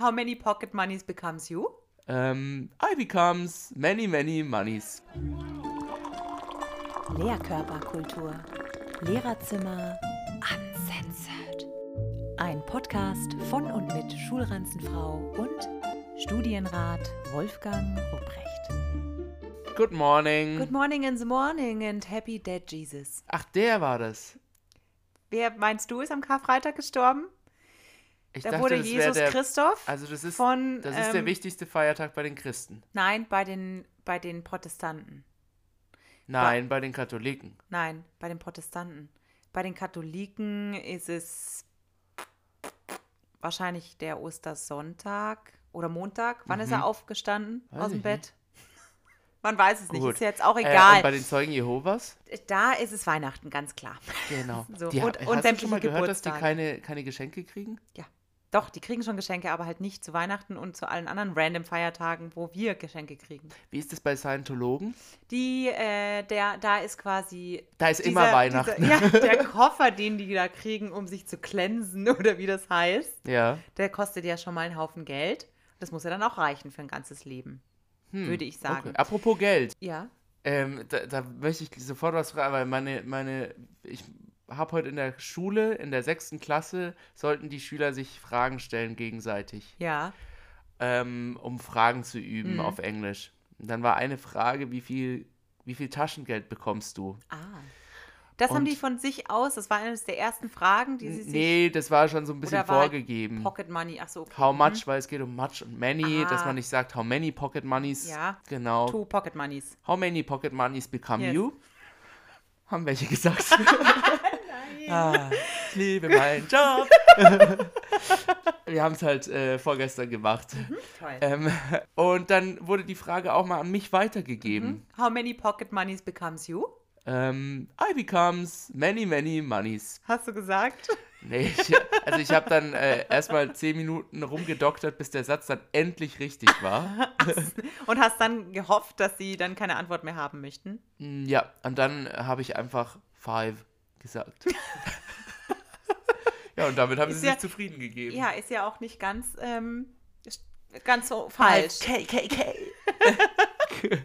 How many pocket moneys becomes you? Ähm, I becomes many, many monies. Lehrkörperkultur. Lehrerzimmer uncensored. Ein Podcast von und mit Schulranzenfrau und Studienrat Wolfgang Rupprecht. Good morning. Good morning in the morning and happy dead Jesus. Ach, der war das. Wer meinst du ist am Karfreitag gestorben? Ich Da dachte, wurde Jesus der, Christoph Also das ist, von, das ist der ähm, wichtigste Feiertag bei den Christen. Nein, bei den, bei den Protestanten. Nein, bei den Katholiken. Nein, bei den Protestanten. Bei den Katholiken ist es wahrscheinlich der Ostersonntag oder Montag. Wann ist er aufgestanden Mhm. Weiß aus dem Bett? Man weiß es nicht, Gut. ist jetzt auch Äh, egal. und bei den Zeugen Jehovas? da ist es Weihnachten, ganz klar. Genau. So, die, und- hast und du schon mal gehört, dass die keine, keine Geschenke kriegen? Ja. Doch, die kriegen schon Geschenke, aber halt nicht zu Weihnachten und zu allen anderen random Feiertagen, wo wir Geschenke kriegen. Wie ist es bei Scientologen? Die, äh, der, da ist quasi. Da ist immer Weihnachten. Dieser, ja, der Koffer, den die da kriegen, um sich zu cleansen oder wie das heißt, Ja. der kostet ja schon mal einen Haufen Geld. Das muss ja dann auch reichen für ein ganzes Leben, würde ich sagen. Hm, Okay. Apropos Geld. Ja. Ähm, da, da möchte ich sofort was fragen, weil meine, meine, ich habe heute in der Schule, in der sechsten Klasse, sollten die Schüler sich Fragen stellen gegenseitig, Ja. ähm, um Fragen zu üben Mhm. auf Englisch. Und dann war eine Frage, wie viel, wie viel Taschengeld bekommst du? Ah. Das haben Und- die von sich aus, das war eines der ersten Fragen, die sie sich. Nee, das war schon so ein bisschen vorgegeben. Pocket Money, ach so. Okay. How mhm. much, weil es geht um much und many, dass Ah. man nicht sagt, how many pocket moneys. Ja. Genau. Two Pocket Moneys. How many pocket moneys become Yes. you? Haben welche gesagt. ah, ich liebe meinen Job. Wir haben es halt äh, vorgestern gemacht. Toll. Ähm, und dann wurde die Frage auch mal an mich weitergegeben. How many Pocket Moneys becomes you? Ähm, I becomes many, many monies. Hast du gesagt? Nee, ich, also ich habe dann äh, erstmal zehn Minuten rumgedoktert, bis der Satz dann endlich richtig war. Und hast dann gehofft, dass sie dann keine Antwort mehr haben möchten? Mm, Ja, und dann habe ich einfach five gesagt. ja, und damit haben Ist sie ja- sich zufrieden gegeben. Ja, ist ja auch nicht ganz, ähm, ganz so falsch. KKK.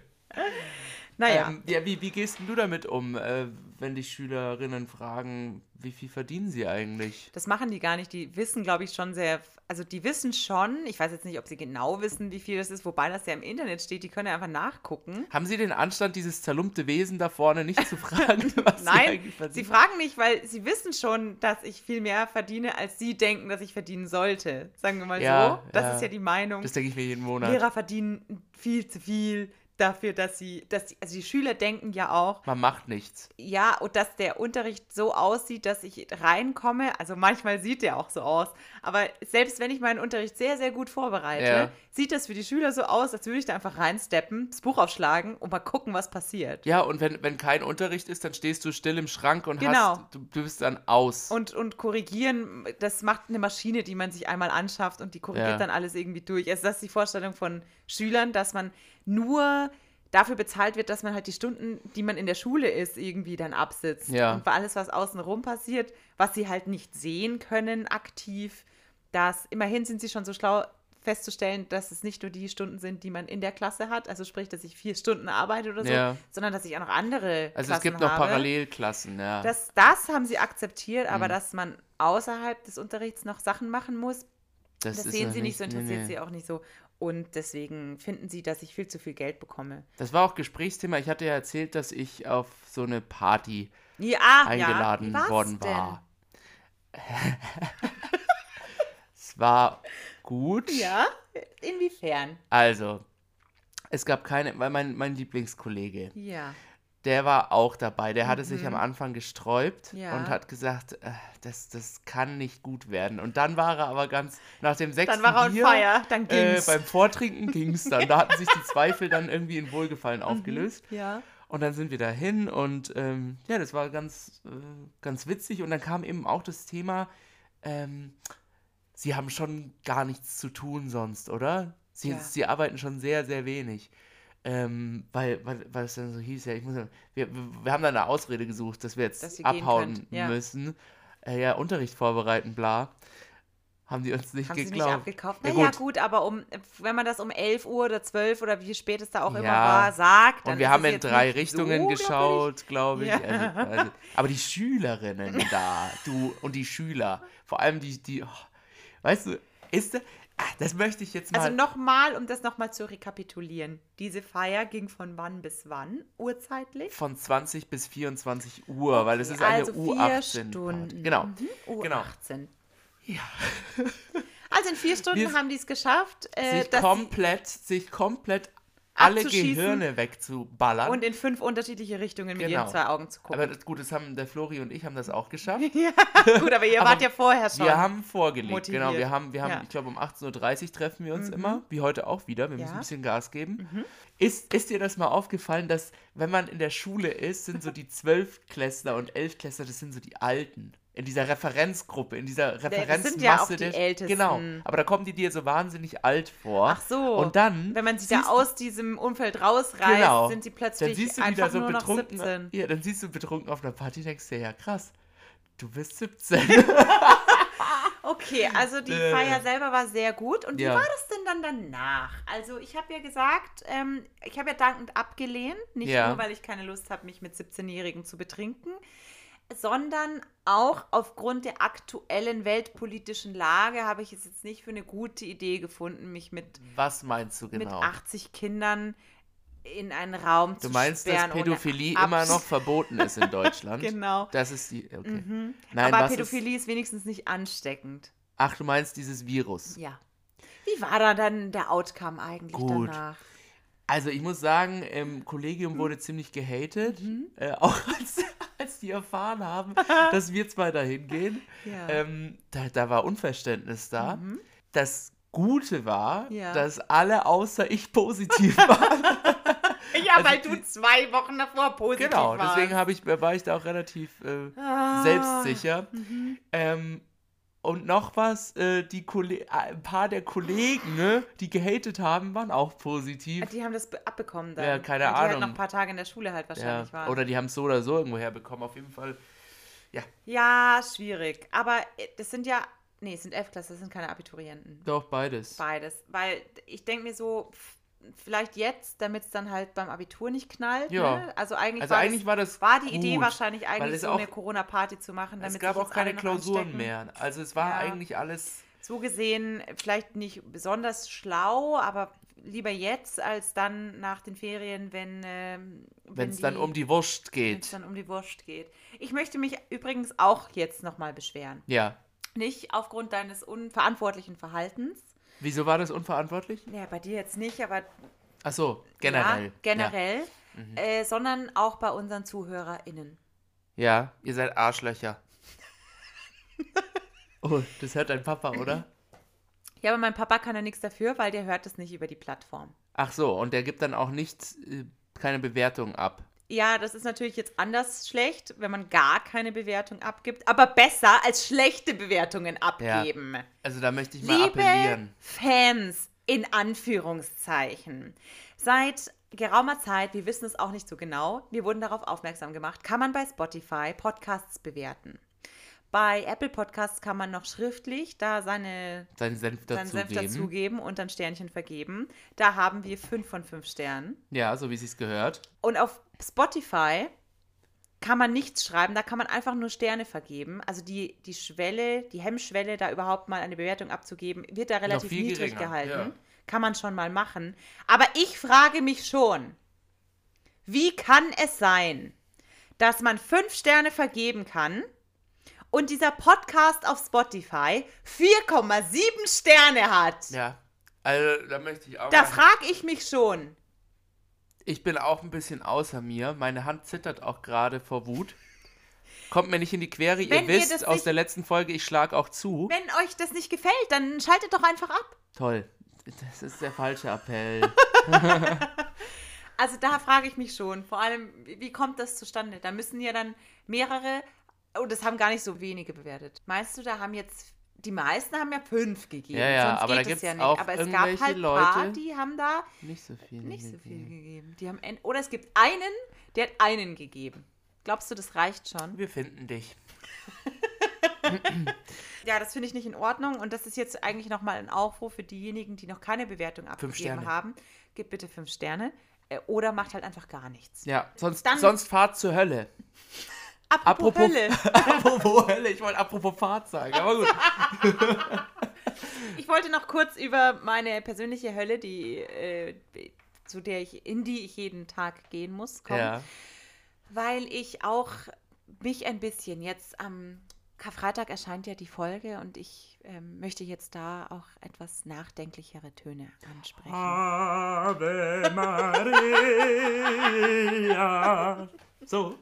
Naja, Ähm, ja, wie, wie gehst denn du damit um, äh, wenn die Schülerinnen fragen, wie viel verdienen sie eigentlich? das machen die gar nicht. Die wissen, glaube ich, schon sehr, also die wissen schon, ich weiß jetzt nicht, ob sie genau wissen, wie viel das ist, wobei das ja im Internet steht, die können ja einfach nachgucken. Haben sie den Anstand, dieses zerlumpte Wesen da vorne nicht zu fragen, was sie Nein, eigentlich sie verdienen? fragen nicht, weil sie wissen schon, dass ich viel mehr verdiene, als sie denken, dass ich verdienen sollte. Sagen wir mal Ja, so. Das ja. ist ja die Meinung. Das denke ich mir jeden Monat. Lehrer verdienen viel zu viel dafür, dass sie, dass die, also die Schüler denken ja auch, Man macht nichts. ja, und dass der Unterricht so aussieht, dass ich reinkomme. Also manchmal sieht der auch so aus. Aber selbst wenn ich meinen Unterricht sehr, sehr gut vorbereite, Ja. sieht das für die Schüler so aus, als würde ich da einfach reinsteppen, das Buch aufschlagen und mal gucken, was passiert. Ja, und wenn, wenn kein Unterricht ist, dann stehst du still im Schrank und Genau. hast, du, du bist dann aus. Und, und korrigieren, das macht eine Maschine, die man sich einmal anschafft und die korrigiert Ja. dann alles irgendwie durch. Also das ist die Vorstellung von Schülern, dass man nur dafür bezahlt wird, dass man halt die Stunden, die man in der Schule ist, irgendwie dann absitzt. Ja. Und alles, was außenrum passiert, was sie halt nicht sehen können aktiv, dass immerhin sind sie schon so schlau festzustellen, dass es nicht nur die Stunden sind, die man in der Klasse hat, also sprich, dass ich vier Stunden arbeite oder so, Ja. sondern dass ich auch noch andere also Klassen es gibt noch habe. Parallelklassen, ja. Das, das haben sie akzeptiert, Mhm. aber dass man außerhalb des Unterrichts noch Sachen machen muss, das, ist sehen sie nicht, so nee, interessiert nee. sie auch nicht so. Und deswegen finden sie, dass ich viel zu viel Geld bekomme. Das war auch Gesprächsthema. Ich hatte ja erzählt, dass ich auf so eine Party Ja, eingeladen ja. Was worden war. es war gut. Ja? Inwiefern? Also, es gab keine, weil mein, mein Lieblingskollege, Ja. Der war auch dabei. Der hatte sich am Anfang gesträubt Mhm. Ja. und hat gesagt, äh, das, das kann nicht gut werden. Und dann war er aber ganz, nach dem sechsten Dann war er on Bier, fire, dann äh, ging's. beim Vortrinken ging es dann. Da hatten sich die Zweifel dann irgendwie in Wohlgefallen Mhm. aufgelöst. ja. Und dann sind wir dahin und ähm, ja, das war ganz, äh, ganz witzig. Und dann kam eben auch das Thema, ähm, sie haben schon gar nichts zu tun sonst, oder? Sie, Ja. sie arbeiten schon sehr, sehr wenig. Ähm, weil, weil, weil es dann so hieß, ja, ich muss, wir, wir, haben da eine Ausrede gesucht, dass wir jetzt Dass abhauen ja. müssen. Äh, ja, Unterricht vorbereiten, bla. Haben die uns nicht Haben sie nicht geglaubt. abgekauft? Ja, Naja, gut. gut. aber um, wenn man das um 11 Uhr oder 12 oder wie spät es da auch immer Ja. war, sagt, dann Und wir haben in drei Richtungen so geschaut, glaube ich. Ja. Also, also, aber die Schülerinnen da, du und die Schüler, vor allem die, die, oh, weißt du, ist ah, das möchte ich jetzt mal. Also nochmal, um das nochmal zu rekapitulieren. Diese Feier ging von wann bis wann, urzeitlich? von 20 bis 24 Uhr, weil es ist eine also vier U18. -Party. Stunden. Genau. Mhm. U18. Genau. Ja. Also in vier Stunden Wir- haben die es geschafft, äh, Sich dass sie- komplett, sich komplett alle. Gehirne wegzuballern. und in fünf unterschiedliche Richtungen mit Genau. ihren zwei Augen zu gucken. aber das, gut, das haben der Flori und ich haben das auch geschafft. ja, gut, aber ihr Aber wart ja vorher schon. Wir haben vorgelegt, motiviert. genau. Wir haben, wir haben Ja. ich glaube, um 18.30 Uhr treffen wir uns immer, wie heute auch wieder. Wir müssen Ja. ein bisschen Gas geben. Ist, ist dir das mal aufgefallen, dass, wenn man in der Schule ist, sind so die Zwölfklässler und Elfklässler, das sind so die Alten. In dieser Referenzgruppe, in dieser das Referenzmasse. sind ja auch die der- Ältesten. Genau. Aber da kommen die dir so wahnsinnig alt vor. Ach so. Und dann. Wenn man sich da aus diesem Umfeld rausreißt, Genau. sind die Dann plötzlich siehst du einfach wieder so nur noch betrunken. 17. Ja, dann siehst du betrunken auf einer Party, denkst dir, ja krass, du bist 17. Okay, also die Äh. Feier selber war sehr gut. Und wie Ja. war das denn dann danach? Also ich habe ja gesagt, ähm, ich habe ja dankend abgelehnt, nicht Ja. nur, weil ich keine Lust habe, mich mit 17-Jährigen zu betrinken, sondern auch aufgrund der aktuellen weltpolitischen Lage habe ich es jetzt nicht für eine gute Idee gefunden, mich mit, Was meinst du mit genau? 80 Kindern in einen Raum Du zu meinst, dass sperren. ohne Pädophilie Abs- immer noch verboten ist in Deutschland? Genau. Das ist die. Okay. Mhm. Nein, Aber Pädophilie Ist, ist wenigstens nicht ansteckend. ach, du meinst dieses Virus. Ja. Wie war da dann der Outcome eigentlich Gut. danach? Also ich muss sagen, im Kollegium wurde ziemlich gehatet, Mhm. äh, auch als, als die erfahren haben, dass wir zwei da hingehen. Ja. Ähm, da, da war Unverständnis da. Das Gute war, Mhm. Ja. dass alle außer ich positiv waren. ja, also weil die- du zwei Wochen davor positiv genau, warst. deswegen habe ich, war ich da auch relativ äh, Ah. selbstsicher. Mhm. Ähm, und noch was, äh, die Kolle ein paar der Kollegen, ne, die gehatet haben, waren auch positiv. Die haben das be- abbekommen dann. Ja, keine weil die halt Ahnung. noch ein paar Tage in der Schule halt Ja, wahrscheinlich waren. oder die haben es so oder so irgendwo herbekommen. Auf jeden Fall. ja, schwierig. Aber äh, das sind ja, nee, es sind Elfklässler, das sind keine Abiturienten. Doch, beides. Beides. Weil ich denke mir so, pf, vielleicht jetzt, damit es dann halt beim Abitur nicht knallt. Ja. Ne? Also eigentlich, Also war, eigentlich das, war das war die Idee gut, wahrscheinlich weil eigentlich es so auch- eine Corona-Party zu machen, damit Es gab auch keine Klausuren mehr. Also es war Ja. eigentlich alles. so gesehen vielleicht nicht besonders schlau, aber lieber jetzt als dann nach den Ferien, wenn ähm, Wenn es dann um die Wurst geht. dann um die Wurst geht. Ich möchte mich übrigens auch jetzt nochmal beschweren. Ja. Nicht aufgrund deines unverantwortlichen Verhaltens. Wieso war das unverantwortlich? Ja, bei dir jetzt nicht, aber Ach so, generell. Ja, generell, Mhm. äh, sondern auch bei unseren ZuhörerInnen. Ja. ja, ihr seid Arschlöcher. oh, das hört dein Papa, oder? Ja, aber mein Papa kann ja nichts dafür, weil der hört es nicht über die Plattform. Ach so, und der gibt dann auch nicht äh, keine Bewertung ab. Ja, das ist natürlich jetzt anders schlecht, wenn man gar keine Bewertung abgibt, aber besser als schlechte Bewertungen abgeben. Also da möchte ich mal Liebe appellieren. Fans in Anführungszeichen. Seit geraumer Zeit, wir wissen es auch nicht so genau, wir wurden darauf aufmerksam gemacht, kann man bei Spotify Podcasts bewerten. Bei Apple Podcasts kann man noch schriftlich da seine, Seinen Senf seinen Senf dazugeben. und dann Sternchen vergeben. Da haben wir fünf von fünf Sternen. Ja, so wie es sich gehört. Und auf Spotify kann man nichts schreiben, da kann man einfach nur Sterne vergeben. Also die, die Schwelle, die Hemmschwelle, da überhaupt mal eine Bewertung abzugeben, wird da relativ niedrig geringer, gehalten. ja. Kann man schon mal machen. Aber ich frage mich schon, wie kann es sein, dass man fünf Sterne vergeben kann und dieser Podcast auf Spotify 4,7 Sterne hat? Ja. Also da möchte ich auch. Da frage ich mich schon. Ich bin auch ein bisschen außer mir. Meine Hand zittert auch gerade vor Wut. Kommt mir nicht in die Quere. Wenn Ihr ihr wisst das aus nicht- der letzten Folge, ich schlage auch zu. Wenn euch das nicht gefällt, dann schaltet doch einfach ab. Toll. Das ist der falsche Appell. Also da frage ich mich schon, vor allem, wie kommt das zustande? Da müssen ja dann mehrere, oh, das haben gar nicht so wenige bewertet. Meinst du, da haben jetzt, die meisten haben ja fünf gegeben. Ja, ja, sonst aber da geht es ja nicht. auch Aber es gab halt ein paar, Leute- die haben da nicht so viel. nicht so viel gegeben. gegeben. Die haben en- oder es gibt einen, der hat einen gegeben. Glaubst du, das reicht schon? Wir finden dich. ja, das finde ich nicht in Ordnung. Und das ist jetzt eigentlich nochmal ein Aufruf für diejenigen, die noch keine Bewertung abgegeben haben. Gebt bitte fünf Sterne. Äh, Oder macht halt einfach gar nichts. Ja, sonst, Dann- sonst fahrt zur Hölle. Apropos, Hölle. apropos Hölle, ich wollte apropos Fahrt sagen, aber gut. Ich wollte noch kurz über meine persönliche Hölle, die, äh, zu der ich, in die ich jeden Tag gehen muss, kommen. Ja. Weil ich auch mich ein bisschen jetzt am Karfreitag erscheint ja die Folge und ich ähm, möchte jetzt da auch etwas nachdenklichere Töne ansprechen. Ave Maria. So.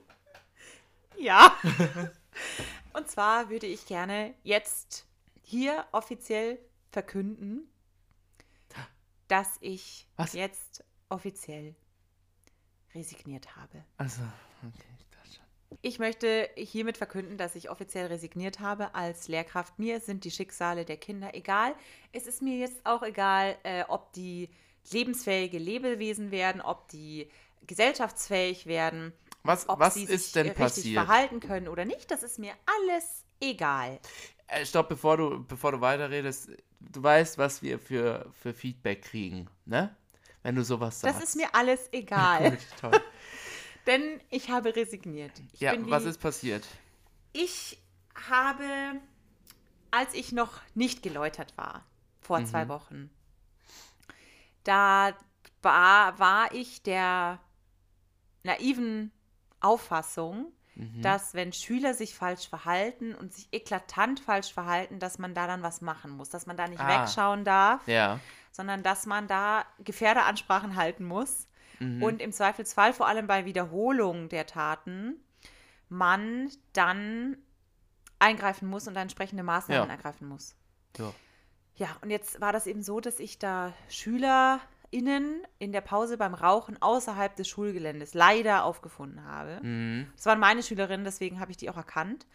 Ja. Und zwar würde ich gerne jetzt hier offiziell verkünden, dass ich Was? jetzt offiziell resigniert habe. Also, okay, ich dachte schon. Ich möchte hiermit verkünden, dass ich offiziell resigniert habe als Lehrkraft. Mir sind die Schicksale der Kinder egal. Es ist mir jetzt auch egal, äh, ob die lebensfähige Lebewesen werden, ob die gesellschaftsfähig werden, Was, ob was sie ist sich denn richtig passiert? verhalten können oder nicht. Das ist mir alles egal. Äh, stopp, bevor du, bevor du weiterredest. Du weißt, was wir für, für Feedback kriegen, ne? Wenn du sowas sagst. Das ist mir alles egal. Gut. Denn ich habe resigniert. Ich Ja, bin was ist passiert? Ich habe, als ich noch nicht geläutert war, vor Mhm. zwei Wochen, da war, war ich der naiven Auffassung, Mhm. dass wenn Schüler sich falsch verhalten und sich eklatant falsch verhalten, dass man da dann was machen muss, dass man da nicht Ah. wegschauen darf, Ja. sondern dass man da Gefährderansprachen halten muss Mhm. und im Zweifelsfall, vor allem bei Wiederholung der Taten, man dann eingreifen muss und entsprechende Maßnahmen Ja. ergreifen muss. ja. Ja, und jetzt war das eben so, dass ich da SchülerInnen in der Pause beim Rauchen außerhalb des Schulgeländes leider aufgefunden habe. Mhm. Das waren meine Schülerinnen, deswegen habe ich die auch erkannt.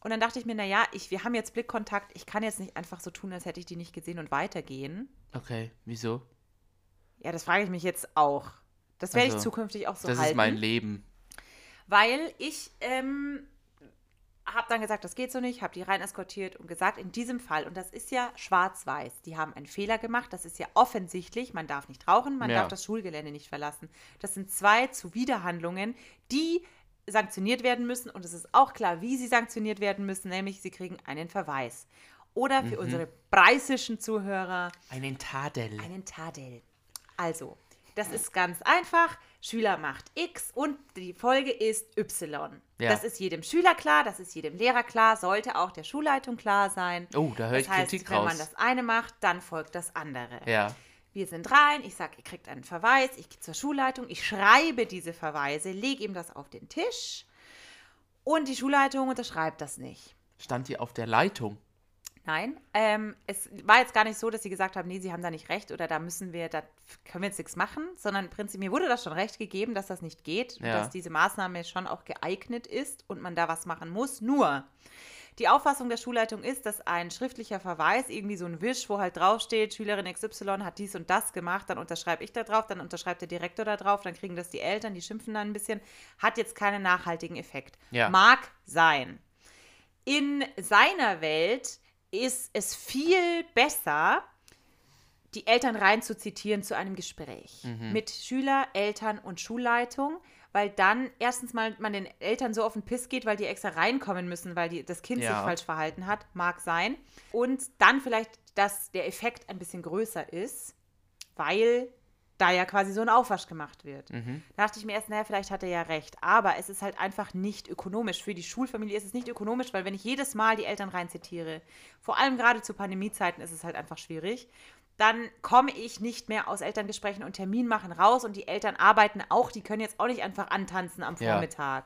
Und dann dachte ich mir, naja, ich, wir haben jetzt Blickkontakt, ich kann jetzt nicht einfach so tun, als hätte ich die nicht gesehen und weitergehen. Okay, wieso? Ja, das frage ich mich jetzt auch. Das werde ich Also, zukünftig auch so das halten. ist mein Leben. Weil ich ähm, habe dann gesagt, das geht so nicht, habe die rein eskortiert und gesagt, in diesem Fall, und das ist ja schwarz-weiß, die haben einen Fehler gemacht, das ist ja offensichtlich, man darf nicht rauchen, man Ja. darf das Schulgelände nicht verlassen. Das sind zwei Zuwiderhandlungen, die sanktioniert werden müssen und es ist auch klar, wie sie sanktioniert werden müssen, nämlich sie kriegen einen Verweis. Oder für unsere preisischen Zuhörer Einen Tadel. einen Tadel. Also, das ist ganz einfach. Schüler macht X und die Folge ist Y. Ja. Das ist jedem Schüler klar, das ist jedem Lehrer klar, sollte auch der Schulleitung klar sein. Oh, da höre das ich heißt, Kritik wenn raus. man das eine macht, dann folgt das andere. ja. Wir sind rein, ich sage, ihr kriegt einen Verweis, ich gehe zur Schulleitung, ich schreibe diese Verweise, lege ihm das auf den Tisch und die Schulleitung unterschreibt das nicht. Stand hier auf der Leitung. Nein, ähm, es war jetzt gar nicht so, dass sie gesagt haben, nee, sie haben da nicht recht oder da müssen wir, da können wir jetzt nichts machen, sondern im Prinzip mir wurde das schon recht gegeben, dass das nicht geht und Ja. dass diese Maßnahme schon auch geeignet ist und man da was machen muss. Nur, die Auffassung der Schulleitung ist, dass ein schriftlicher Verweis, irgendwie so ein Wisch, wo halt draufsteht, Schülerin XY hat dies und das gemacht, dann unterschreibe ich da drauf, dann unterschreibt der Direktor da drauf, dann kriegen das die Eltern, die schimpfen dann ein bisschen, hat jetzt keinen nachhaltigen Effekt. Ja. Mag sein. In seiner Welt ist es viel besser, die Eltern rein zu zitieren zu einem Gespräch mit Schüler, Eltern und Schulleitung, weil dann erstens mal man den Eltern so auf den Piss geht, weil die extra reinkommen müssen, weil die, das Kind sich Ja. falsch verhalten hat, mag sein. Und dann vielleicht, dass der Effekt ein bisschen größer ist, weil da ja quasi so ein Aufwasch gemacht wird. Mhm. Da dachte ich mir erst, naja, vielleicht hat er ja recht. Aber es ist halt einfach nicht ökonomisch. Für die Schulfamilie ist es nicht ökonomisch, weil wenn ich jedes Mal die Eltern reinzitiere, vor allem gerade zu Pandemiezeiten ist es halt einfach schwierig, dann komme ich nicht mehr aus Elterngesprächen und Termin machen raus und die Eltern arbeiten auch, die können jetzt auch nicht einfach antanzen am Ja. Vormittag.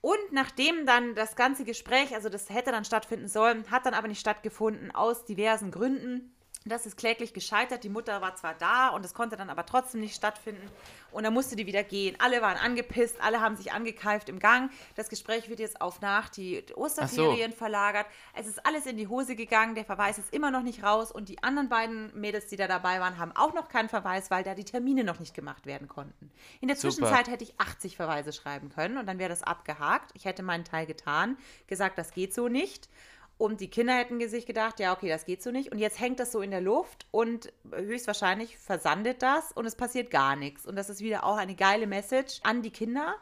Und nachdem dann das ganze Gespräch, also das hätte dann stattfinden sollen, hat dann aber nicht stattgefunden, aus diversen Gründen, Das ist kläglich gescheitert. Die Mutter war zwar da und es konnte dann aber trotzdem nicht stattfinden. Und dann musste die wieder gehen. Alle waren angepisst, alle haben sich angekeift im Gang. Das Gespräch wird jetzt auf nach die Osterferien so. verlagert. Es ist alles in die Hose gegangen. Der Verweis ist immer noch nicht raus. Und die anderen beiden Mädels, die da dabei waren, haben auch noch keinen Verweis, weil da die Termine noch nicht gemacht werden konnten. In der Super. Zwischenzeit hätte ich 80 Verweise schreiben können und dann wäre das abgehakt. Ich hätte meinen Teil getan, gesagt, das geht so nicht. Und die Kinder hätten sich gedacht, ja, okay, das geht so nicht. Und jetzt hängt das so in der Luft und höchstwahrscheinlich versandet das und es passiert gar nichts. Und das ist wieder auch eine geile Message an die Kinder.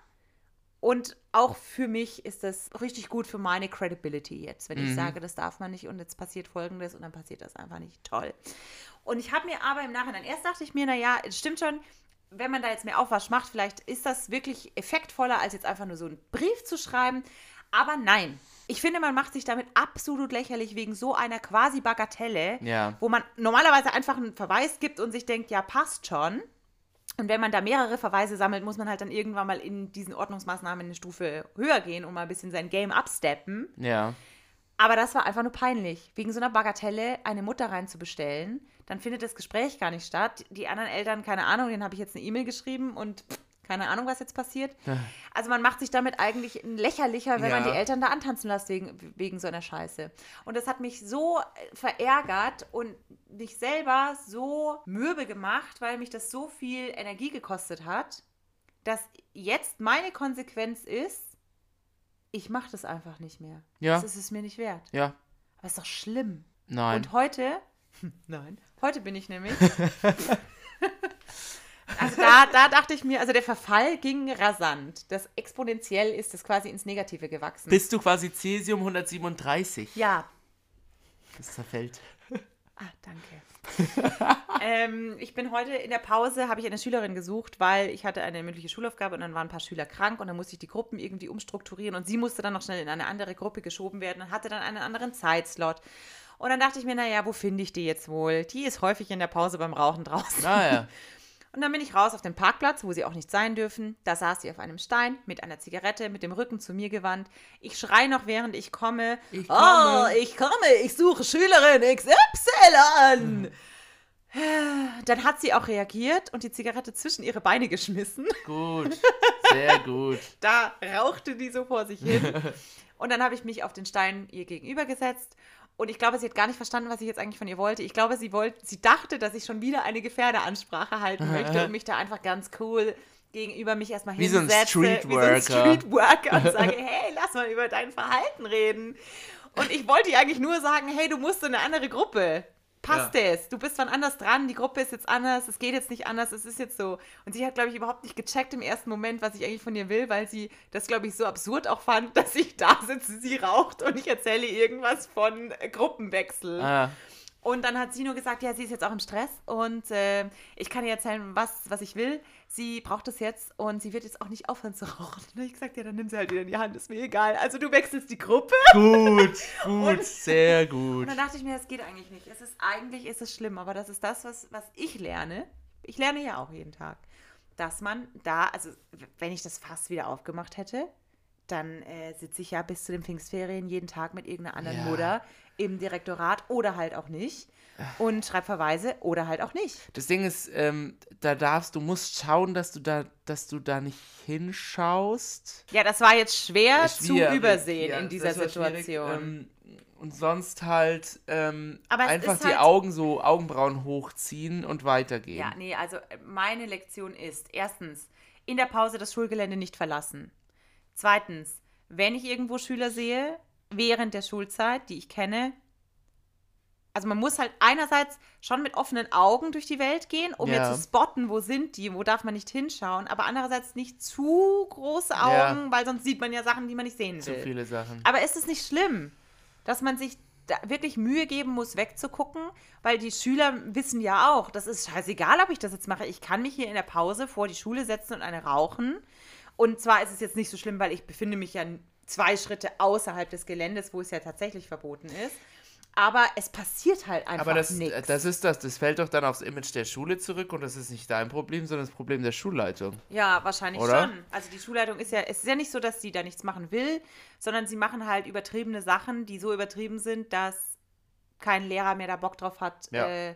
Und auch für mich ist das richtig gut für meine Credibility jetzt, wenn mhm. ich sage, das darf man nicht und jetzt passiert Folgendes und dann passiert das einfach nicht. Toll. Und ich habe mir aber im Nachhinein, erst dachte ich mir, naja, es stimmt schon, wenn man da jetzt mehr Aufwasch macht, vielleicht ist das wirklich effektvoller, als jetzt einfach nur so einen Brief zu schreiben. Aber nein, ich finde, man macht sich damit absolut lächerlich wegen so einer quasi Bagatelle, ja. wo man normalerweise einfach einen Verweis gibt und sich denkt, ja, passt schon. Und wenn man da mehrere Verweise sammelt, muss man halt dann irgendwann mal in diesen Ordnungsmaßnahmen eine Stufe höher gehen und mal ein bisschen sein Game absteppen. Ja. Aber das war einfach nur peinlich, wegen so einer Bagatelle eine Mutter reinzubestellen. Dann findet das Gespräch gar nicht statt. Die anderen Eltern, keine Ahnung, denen habe ich jetzt eine E-Mail geschrieben und keine Ahnung, was jetzt passiert. Also man macht sich damit eigentlich lächerlicher, wenn ja. man die Eltern da antanzen lässt wegen, wegen so einer Scheiße. Und das hat mich so äh, verärgert und mich selber so mürbe gemacht, weil mich das so viel Energie gekostet hat, dass jetzt meine Konsequenz ist, ich mache das einfach nicht mehr. Ja. Das ist es mir nicht wert. Ja. Aber ist doch schlimm. Nein. Und heute, nein, heute bin ich nämlich Also da, da dachte ich mir, also der Verfall ging rasant. Das exponentiell ist es quasi ins Negative gewachsen. Bist du quasi Cäsium 137? Ja. Das zerfällt. Ah, danke. ähm, ich bin heute in der Pause, habe ich eine Schülerin gesucht, weil ich hatte eine mündliche Schulaufgabe und dann waren ein paar Schüler krank und dann musste ich die Gruppen irgendwie umstrukturieren und sie musste dann noch schnell in eine andere Gruppe geschoben werden und hatte dann einen anderen Zeitslot. Und dann dachte ich mir, naja, wo finde ich die jetzt wohl? Die ist häufig in der Pause beim Rauchen draußen. Ah ja. Und dann bin ich raus auf den Parkplatz, wo sie auch nicht sein dürfen. Da saß sie auf einem Stein mit einer Zigarette, mit dem Rücken zu mir gewandt. Ich schreie noch, während ich komme. Ich komme. Oh, ich komme, ich suche Schülerin XY. Dann hat sie auch reagiert und die Zigarette zwischen ihre Beine geschmissen. Gut, sehr gut. da rauchte die so vor sich hin. Und dann habe ich mich auf den Stein ihr gegenüber gesetzt und ich glaube, sie hat gar nicht verstanden, was ich jetzt eigentlich von ihr wollte. Ich glaube, sie wollte, sie dachte, dass ich schon wieder eine Gefährdeansprache halten möchte und mich da einfach ganz cool gegenüber mich erstmal wie hinsetze. So ein Streetworker. Wie so ein Streetworker und sage, hey, lass mal über dein Verhalten reden. Und ich wollte ihr eigentlich nur sagen, hey, du musst in eine andere Gruppe passt ja. es. Du bist wann anders dran, die Gruppe ist jetzt anders, es geht jetzt nicht anders, es ist jetzt so. Und sie hat, glaube ich, überhaupt nicht gecheckt im ersten Moment, was ich eigentlich von ihr will, weil sie das, glaube ich, so absurd auch fand, dass ich da sitze, sie raucht und ich erzähle irgendwas von Gruppenwechsel. Ah. Und dann hat sie nur gesagt, ja, sie ist jetzt auch im Stress und äh, ich kann ihr erzählen, was, was ich will. Sie braucht es jetzt und sie wird jetzt auch nicht aufhören zu rauchen. Und ich gesagt, ja, dann nimm sie halt wieder in die Hand, ist mir egal. Also du wechselst die Gruppe. Gut, gut, und, sehr gut. Und dann dachte ich mir, das geht eigentlich nicht. Es ist eigentlich ist es schlimm, aber das ist das, was, was ich lerne. Ich lerne ja auch jeden Tag, dass man da, also wenn ich das fast wieder aufgemacht hätte, dann äh, sitze ich ja bis zu den Pfingstferien jeden Tag mit irgendeiner anderen ja. Mutter im Direktorat oder halt auch nicht und schreib Verweise oder halt auch nicht. Das Ding ist, ähm, da darfst du musst schauen, dass du da, dass du da nicht hinschaust. Ja, das war jetzt schwer, schwer zu übersehen ja, in dieser Situation. Ähm, und sonst halt ähm, einfach die halt Augen so, Augenbrauen hochziehen und weitergehen. Ja, nee, also äh, meine Lektion ist, erstens, in der Pause das Schulgelände nicht verlassen. Zweitens, wenn ich irgendwo Schüler sehe, während der Schulzeit, die ich kenne, also man muss halt einerseits schon mit offenen Augen durch die Welt gehen, um ja. jetzt zu spotten, wo sind die, wo darf man nicht hinschauen, aber andererseits nicht zu große Augen, ja. weil sonst sieht man ja Sachen, die man nicht sehen will. Zu viele Sachen. Aber ist es nicht schlimm, dass man sich wirklich Mühe geben muss, wegzugucken, weil die Schüler wissen ja auch, das ist scheißegal, ob ich das jetzt mache. Ich kann mich hier in der Pause vor die Schule setzen und eine rauchen. Und zwar ist es jetzt nicht so schlimm, weil ich befinde mich ja zwei Schritte außerhalb des Geländes, wo es ja tatsächlich verboten ist. Aber es passiert halt einfach Aber das, nichts. das ist das, das fällt doch dann aufs Image der Schule zurück und das ist nicht dein Problem, sondern das Problem der Schulleitung. Ja, wahrscheinlich Oder? schon. Also die Schulleitung ist ja, es ist ja nicht so, dass sie da nichts machen will, sondern sie machen halt übertriebene Sachen, die so übertrieben sind, dass kein Lehrer mehr da Bock drauf hat, Ja. äh,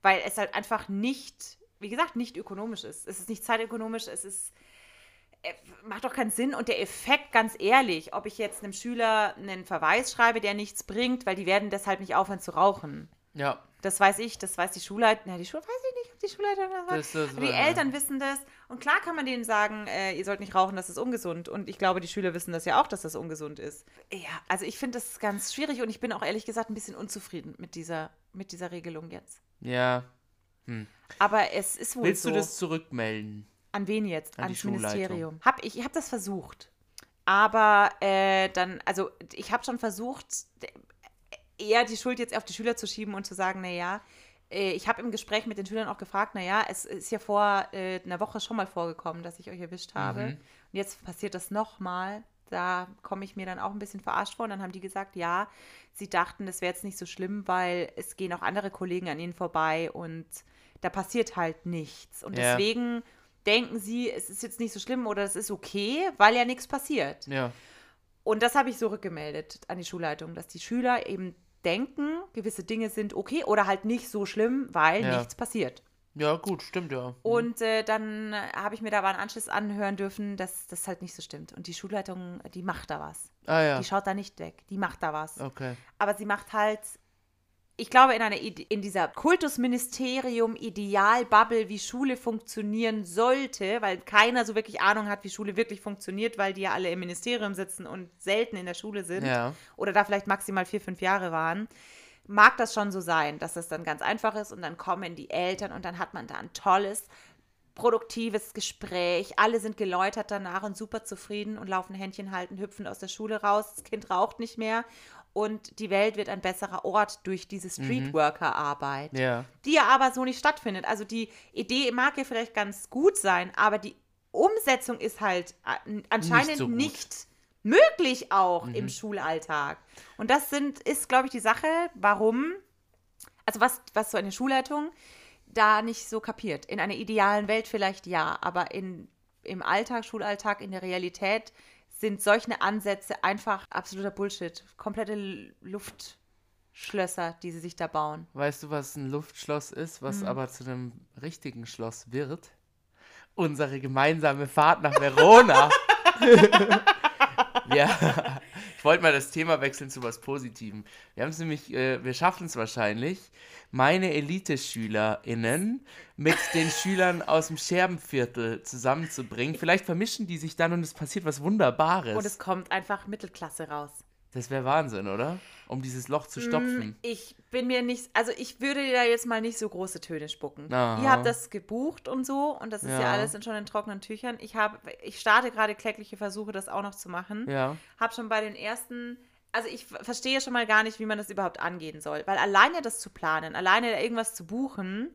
weil es halt einfach nicht, wie gesagt, nicht ökonomisch ist. Es ist nicht zeitökonomisch, es ist macht doch keinen Sinn. Und der Effekt, ganz ehrlich, ob ich jetzt einem Schüler einen Verweis schreibe, der nichts bringt, weil die werden deshalb nicht aufhören zu rauchen. Ja. Das weiß ich, das weiß die Schulleitung. Ja, die Schule weiß ich nicht, ob die Schulleitung das Aber die war- Eltern wissen das. Und klar kann man denen sagen, äh, ihr sollt nicht rauchen, das ist ungesund. Und ich glaube, die Schüler wissen das ja auch, dass das ungesund ist. Ja, also ich finde das ganz schwierig und ich bin auch ehrlich gesagt ein bisschen unzufrieden mit dieser, mit dieser Regelung jetzt. Ja. Aber es ist wohl Willst so. du das zurückmelden? An wen jetzt? An Ans Schulleitung. Ministerium. Hab ich ich habe das versucht. Aber äh, dann, also ich habe schon versucht, d- eher die Schuld jetzt auf die Schüler zu schieben und zu sagen, naja, äh, ich habe im Gespräch mit den Schülern auch gefragt, naja, es ist ja vor äh, einer Woche schon mal vorgekommen, dass ich euch erwischt habe. Mhm. Und jetzt passiert das nochmal. Da komme ich mir dann auch ein bisschen verarscht vor. Und dann haben die gesagt, ja, sie dachten, das wäre jetzt nicht so schlimm, weil es gehen auch andere Kollegen an ihnen vorbei und da passiert halt nichts. Und Ja. deswegen denken sie, es ist jetzt nicht so schlimm oder es ist okay, weil ja nichts passiert. Ja. Und das habe ich so rückgemeldet an die Schulleitung, dass die Schüler eben denken, gewisse Dinge sind okay oder halt nicht so schlimm, weil Ja. nichts passiert. Ja, gut, stimmt ja. Und äh, dann habe ich mir da aber einen Anschluss anhören dürfen, dass das halt nicht so stimmt. Und die Schulleitung, die macht da was. Ah ja. Die schaut da nicht weg. Die macht da was. Okay. Aber sie macht halt, ich glaube, in, einer, in dieser Kultusministerium Idealbubble, wie Schule funktionieren sollte, weil keiner so wirklich Ahnung hat, wie Schule wirklich funktioniert, weil die ja alle im Ministerium sitzen und selten in der Schule sind Ja. oder da vielleicht maximal vier, fünf Jahre waren, mag das schon so sein, dass das dann ganz einfach ist und dann kommen die Eltern und dann hat man da ein tolles, produktives Gespräch. Alle sind geläutert danach und super zufrieden und laufen Händchen halten, hüpfen aus der Schule raus. Das Kind raucht nicht mehr und die Welt wird ein besserer Ort durch diese Streetworker-Arbeit Ja. die ja aber so nicht stattfindet. Also die Idee mag ja vielleicht ganz gut sein, aber die Umsetzung ist halt anscheinend so nicht, möglich auch im Schulalltag. Und das sind, ist, glaube ich, die Sache, warum, also was, was so eine Schulleitung da nicht so kapiert. In einer idealen Welt vielleicht ja, aber in, im Alltag, Schulalltag, in der Realität sind solche Ansätze einfach absoluter Bullshit. Komplette Luftschlösser, die sie sich da bauen. Weißt du, was ein Luftschloss ist, Mhm. was aber zu einem richtigen Schloss wird? Unsere gemeinsame Fahrt nach Verona. ja, ich wollte mal das Thema wechseln zu was Positivem. Wir haben es nämlich, äh, wir schaffen es wahrscheinlich, meine Elite-SchülerInnen mit den Schülern aus dem Scherbenviertel zusammenzubringen. Vielleicht vermischen die sich dann und es passiert was Wunderbares. Und es kommt einfach Mittelklasse raus. Das wäre Wahnsinn, oder? Um dieses Loch Mm, zu stopfen. Ich bin mir nicht, also ich würde da jetzt mal nicht so große Töne spucken. Aha. Ihr habt das gebucht und so und das ist ja, Ja. alles in schon in trockenen Tüchern. Ich habe, ich starte gerade klägliche Versuche, das auch noch zu machen. Ja. Habe schon bei den ersten, also ich ver- verstehe schon mal gar nicht, wie man das überhaupt angehen soll, weil alleine das zu planen, alleine irgendwas zu buchen,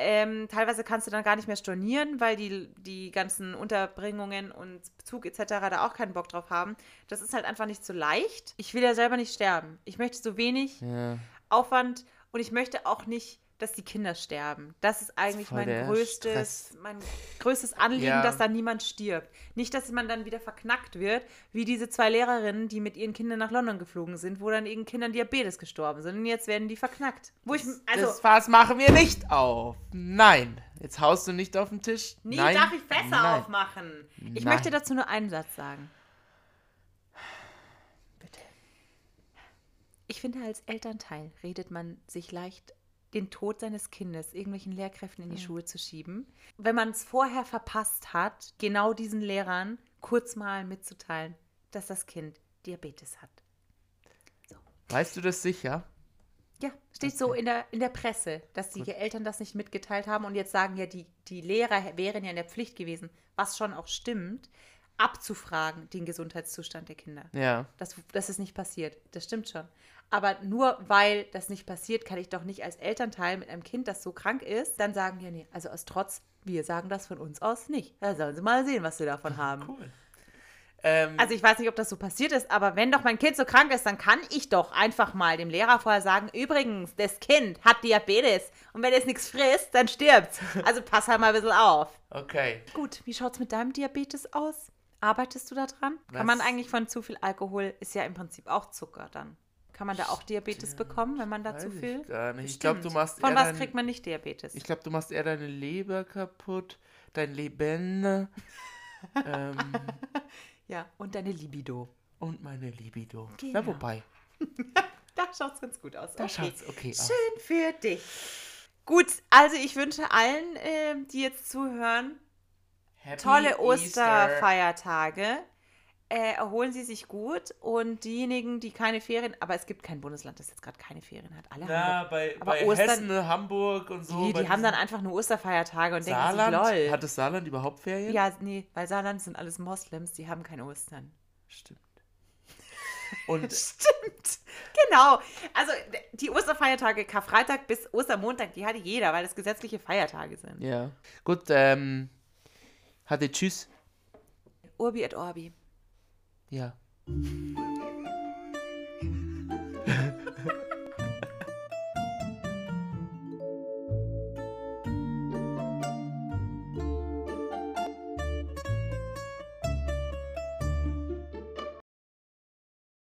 ähm, teilweise kannst du dann gar nicht mehr stornieren, weil die, die ganzen Unterbringungen und Zug etc. da auch keinen Bock drauf haben. Das ist halt einfach nicht so leicht. Ich will ja selber nicht sterben. Ich möchte so wenig Ja. Aufwand und ich möchte auch nicht, dass die Kinder sterben. Das ist eigentlich voll mein der größtes, Stress. mein größtes Anliegen, Ja. dass da niemand stirbt. Nicht, dass man dann wieder verknackt wird, wie diese zwei Lehrerinnen, die mit ihren Kindern nach London geflogen sind, wo dann ihren Kindern Diabetes gestorben sind. Und jetzt werden die verknackt. Wo ich, also, das Fass machen wir nicht auf. Nein. Jetzt haust du nicht auf den Tisch. nie Nein. darf ich Fässer Nein. aufmachen. Ich Nein. möchte dazu nur einen Satz sagen. Bitte. Ich finde, als Elternteil redet man sich leicht den Tod seines Kindes irgendwelchen Lehrkräften in die Schuhe zu schieben. Wenn man es vorher verpasst hat, genau diesen Lehrern kurz mal mitzuteilen, dass das Kind Diabetes hat. Weißt du das sicher? Ja, steht so in der, in der Presse, dass die Eltern das nicht mitgeteilt haben und jetzt sagen ja, die, die Lehrer wären ja in der Pflicht gewesen, was schon auch stimmt, abzufragen den Gesundheitszustand der Kinder. Ja. Das, das ist nicht passiert. Das stimmt schon. Aber nur weil das nicht passiert, kann ich doch nicht als Elternteil mit einem Kind, das so krank ist, dann sagen, ja, nee, also aus Trotz, wir sagen das von uns aus nicht. Da sollen sie mal sehen, was sie davon haben. Cool. Ähm, Also ich weiß nicht, ob das so passiert ist, aber wenn doch mein Kind so krank ist, dann kann ich doch einfach mal dem Lehrer vorher sagen, übrigens, das Kind hat Diabetes und wenn es nichts frisst, dann stirbt. Also pass halt mal ein bisschen auf. okay. Gut, wie schaut's mit deinem Diabetes aus? Arbeitest du da dran? Was? Kann man eigentlich von zu viel Alkohol, ist ja im Prinzip auch Zucker dann. Kann man da auch Diabetes bekommen, wenn man da zu ich viel? Gar nicht. Ich glaube, du machst Von eher was dein, kriegt man nicht Diabetes? Ich glaube, du machst eher deine Leber kaputt, dein Leben ähm, ja, und deine Libido. und meine Libido. Genau. Na, wobei, Da schaut es ganz gut aus. da schaut's okay aus. Schön für dich. Gut, also ich wünsche allen, ähm, die jetzt zuhören, Happy tolle Easter. Osterfeiertage. Äh, erholen Sie sich gut und diejenigen, die keine Ferien, aber es gibt kein Bundesland, das jetzt gerade keine Ferien hat. Alle haben Na, bei, Aber bei Ostern- Hessen, Hamburg und so. die, die haben dann einfach nur Osterfeiertage und denken Saarland? sich, lol. Hat das Saarland überhaupt Ferien? ja, nee, weil Saarland sind alles Moslems, die haben kein Ostern. Stimmt. Und Stimmt. Genau. Also die Osterfeiertage, Karfreitag bis Ostermontag, die hatte jeder, weil das gesetzliche Feiertage sind. ja. Gut, ähm, hatte Tschüss. Urbi et Orbi. Ja.